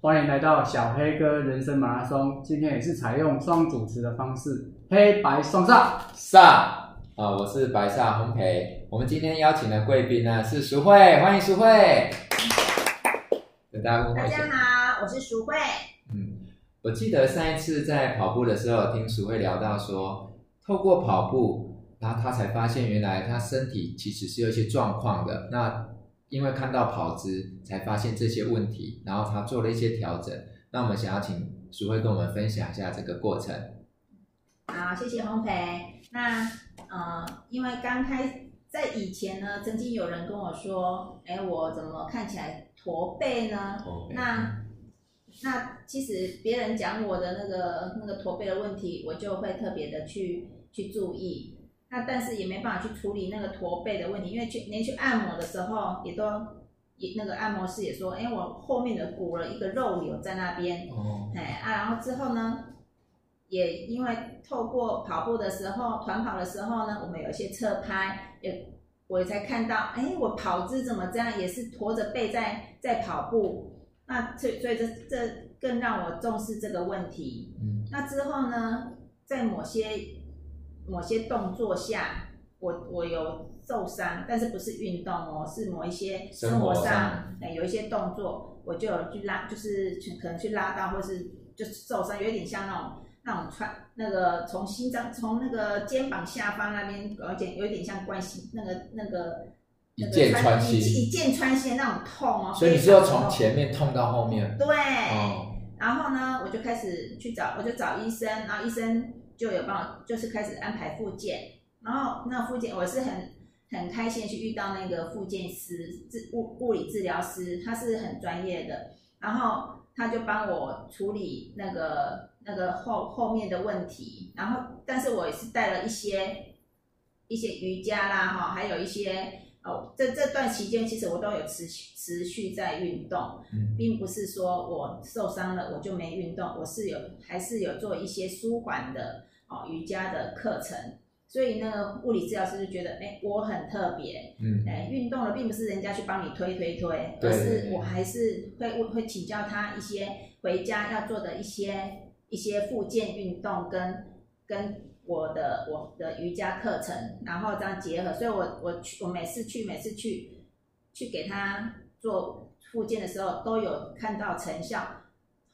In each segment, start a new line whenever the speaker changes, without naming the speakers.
欢迎来到小黑哥人生马拉松。今天也是采用双主持的方式，黑白双煞
煞啊！我是白煞烘焙。我们今天邀请的贵宾呢是淑慧，欢迎淑慧。跟大家问候一下。
大家好，我是淑慧。
嗯，我记得上一次在跑步的时候，听淑慧聊到说，透过跑步，然后她才发现原来她身体其实是有一些状况的。那因为看到跑姿，才发现这些问题，然后他做了一些调整。那我们想要请淑慧跟我们分享一下这个过程。
好，谢谢烘焙。那呃，因为刚开在以前呢，曾经有人跟我说，哎，我怎么看起来驼背呢？背。那那其实别人讲我的那个那个驼背的问题，我就会特别的去去注意。那但是也没办法去处理那个驼背的问题，因为去连去按摩的时候也都也那个按摩师也说，哎，我后面的鼓了一个肉瘤在那边，哦，哎啊，然后之后呢，也因为透过跑步的时候，团跑的时候呢，我们有一些侧拍，也我也才看到，哎，我跑姿怎么这样，也是驼着背在在跑步，那所以所以这这更让我重视这个问题。嗯，那之后呢，在某些。某些动作下，我我有受伤，但是不是运动哦，是某一些生活上，哎，有一些动作，我就有去拉，就是去可能去拉到，或是就是受伤，有点像那种那种穿那个从心脏从那个肩膀下方那边，而且有点像关心那个那个
一箭穿心，
一箭穿心那种痛哦。
所以你是要从前面痛到后面？
对。哦。然后呢，我就开始去找，我就找医生，然后医生。就有帮我，就是开始安排复健，然后那复健我是很很开心去遇到那个复健师，治物物理治疗师，他是很专业的，然后他就帮我处理那个那个后后面的问题，然后但是我也是带了一些一些瑜伽啦哈，还有一些哦，这这段期间其实我都有持续持续在运动，并不是说我受伤了我就没运动，我是有还是有做一些舒缓的。哦，瑜伽的课程，所以那个物理治疗师就觉得，哎，我很特别，嗯，哎，运动了，并不是人家去帮你推推推，而是我还是会会请教他一些回家要做的一些一些复健运动跟跟我的我的瑜伽课程，然后这样结合，所以我我去我每次去每次去去给他做复健的时候，都有看到成效。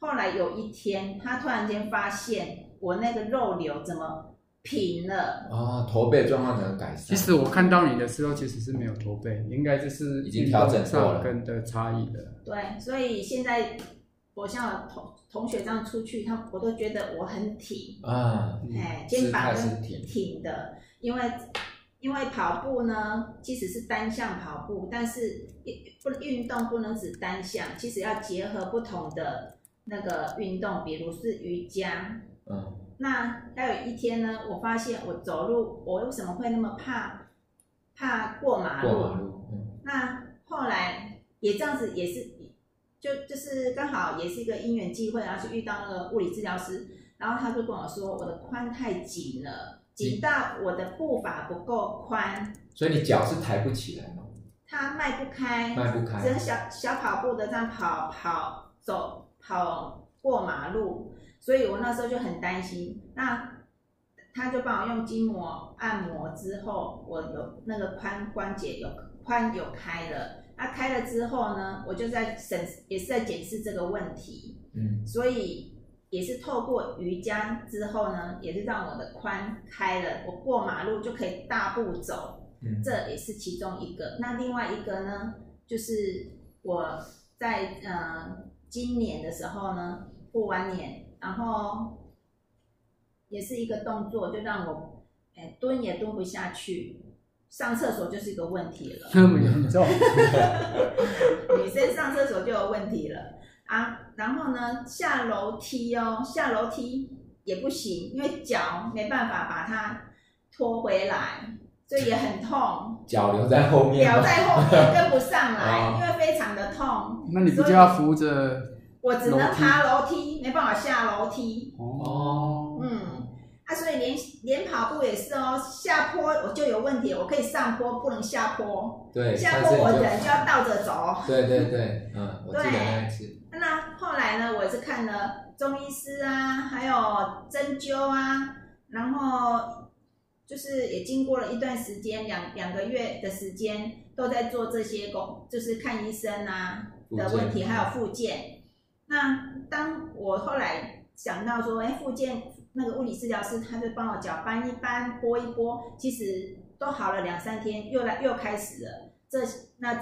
后来有一天，他突然间发现。我那个肉瘤怎么平了？
啊，驼背状况能改善。
其实我看到你的时候，其实是没有驼背，应该就是
已经调整过了，
跟的差异的。
对，所以现在我像同同学这样出去，他我都觉得我很挺啊，哎，肩膀是挺挺的，因为因为跑步呢，即使是单向跑步，但是不运动不能只单向，其实要结合不同的那个运动，比如是瑜伽。嗯，那还有一天呢，我发现我走路，我为什么会那么怕怕过马路？过马路，嗯。那后来也这样子，也是就就是刚好也是一个因缘际会，然后去遇到那个物理治疗师，然后他就跟我说，我的髋太紧了，紧到我的步伐不够宽。
所以你脚是抬不起来吗？
他迈不开，
迈不开，
只能小小跑步的这样跑跑走跑过马路。所以我那时候就很担心，那他就帮我用筋膜按摩之后，我有那个髋关节有髋有开了，那开了之后呢，我就在审也是在检视这个问题，嗯，所以也是透过瑜伽之后呢，也是让我的髋开了，我过马路就可以大步走，嗯，这也是其中一个。那另外一个呢，就是我在呃今年的时候呢，过完年。然后也是一个动作，就让我哎蹲也蹲不下去，上厕所就是一个问题了。
那么严重？
女生上厕所就有问题了啊！然后呢，下楼梯哦，下楼梯也不行，因为脚没办法把它拖回来，所以也很痛。
脚留在后面，
脚在后面跟不上来，因为非常的痛。
那你不就要扶着？
我只能爬楼梯，没办法下楼梯。哦，嗯，啊，所以连连跑步也是哦，下坡我就有问题，我可以上坡，不能下坡。
对，
下坡我人就要倒着走。
对对对，嗯，我记得那一次。
那后来呢，我是看了中医师啊，还有针灸啊，然后就是也经过了一段时间，两两个月的时间都在做这些工，就是看医生啊的问题，还有复健。那当我后来想到说，哎，复健那个物理治疗师，他就帮我脚搬一搬，拨一拨，其实都好了两三天，又来又开始了。这那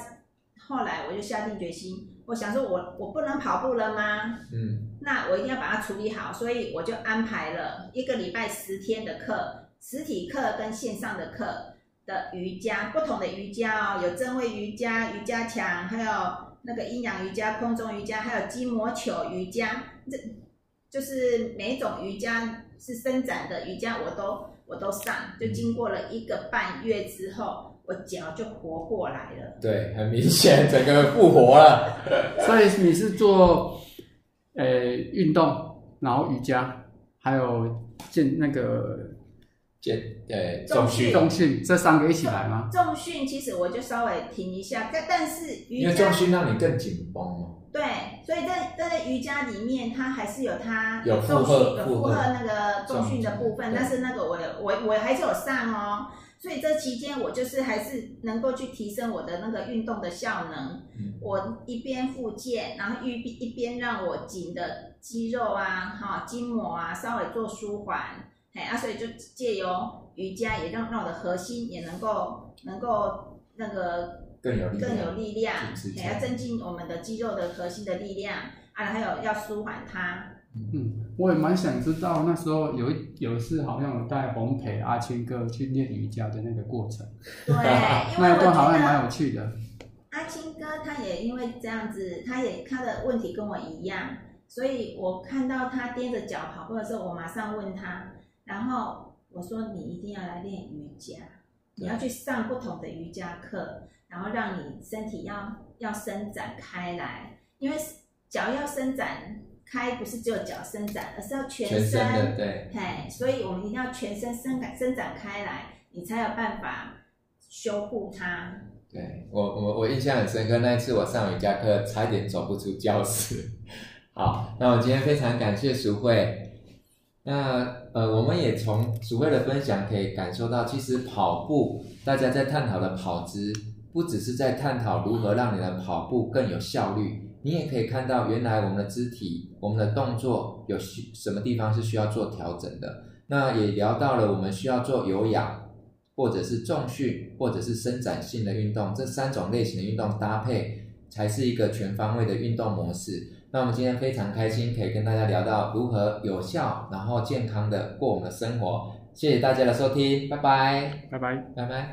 后来我就下定决心，我想说我我不能跑步了吗？
嗯，
那我一定要把它处理好，所以我就安排了一个礼拜十天的课，实体课跟线上的课的瑜伽，不同的瑜伽哦，有正位瑜伽、瑜伽墙，还有。那个阴阳瑜伽、空中瑜伽，还有筋膜球瑜伽，这就是每一种瑜伽是伸展的瑜伽，我都我都上。就经过了一个半月之后，我脚就活过来了。
对，很明显，整个复活了。
所以你是做呃运动，然后瑜伽，还有健那个。
健呃
重训
重训这三个一起来吗？
重训其实我就稍微停一下，但但是瑜伽
因为重训让你更紧绷嘛。
对，所以在在瑜伽里面，它还是有它
有
重训有负荷那个重训的部分，
但
是那个我我我还是有上哦。所以这期间我就是还是能够去提升我的那个运动的效能。嗯、我一边复健，然后一边一边让我紧的肌肉啊、哈筋膜啊稍微做舒缓。哎啊，所以就借由瑜伽，也让让我的核心也能够能够那个
更有力
更有力量，也，要增进我们的肌肉的核心的力量啊，还有要舒缓它。
嗯，我也蛮想知道那时候有一有一次好像有带红培阿青哥去练瑜伽的那个过程。
对，
那一段好像蛮有趣的。
阿青哥他也因为这样子，他也他的问题跟我一样，所以我看到他踮着脚跑步的时候，我马上问他。然后我说，你一定要来练瑜伽，你要去上不同的瑜伽课，然后让你身体要要伸展开来，因为脚要伸展开，不是只有脚伸展，而是要全身，
全身的，对，
嘿，所以我们一定要全身伸展伸展开来，你才有办法修护它。
对，我我我印象很深刻，那一次我上瑜伽课，差一点走不出教室。好，那我今天非常感谢淑惠。那呃，我们也从淑惠的分享可以感受到，其实跑步大家在探讨的跑姿，不只是在探讨如何让你的跑步更有效率，你也可以看到原来我们的肢体、我们的动作有需什么地方是需要做调整的。那也聊到了我们需要做有氧，或者是重训，或者是伸展性的运动，这三种类型的运动搭配，才是一个全方位的运动模式。那我们今天非常开心，可以跟大家聊到如何有效，然后健康的过我们的生活。谢谢大家的收听，拜拜，
拜拜，
拜拜。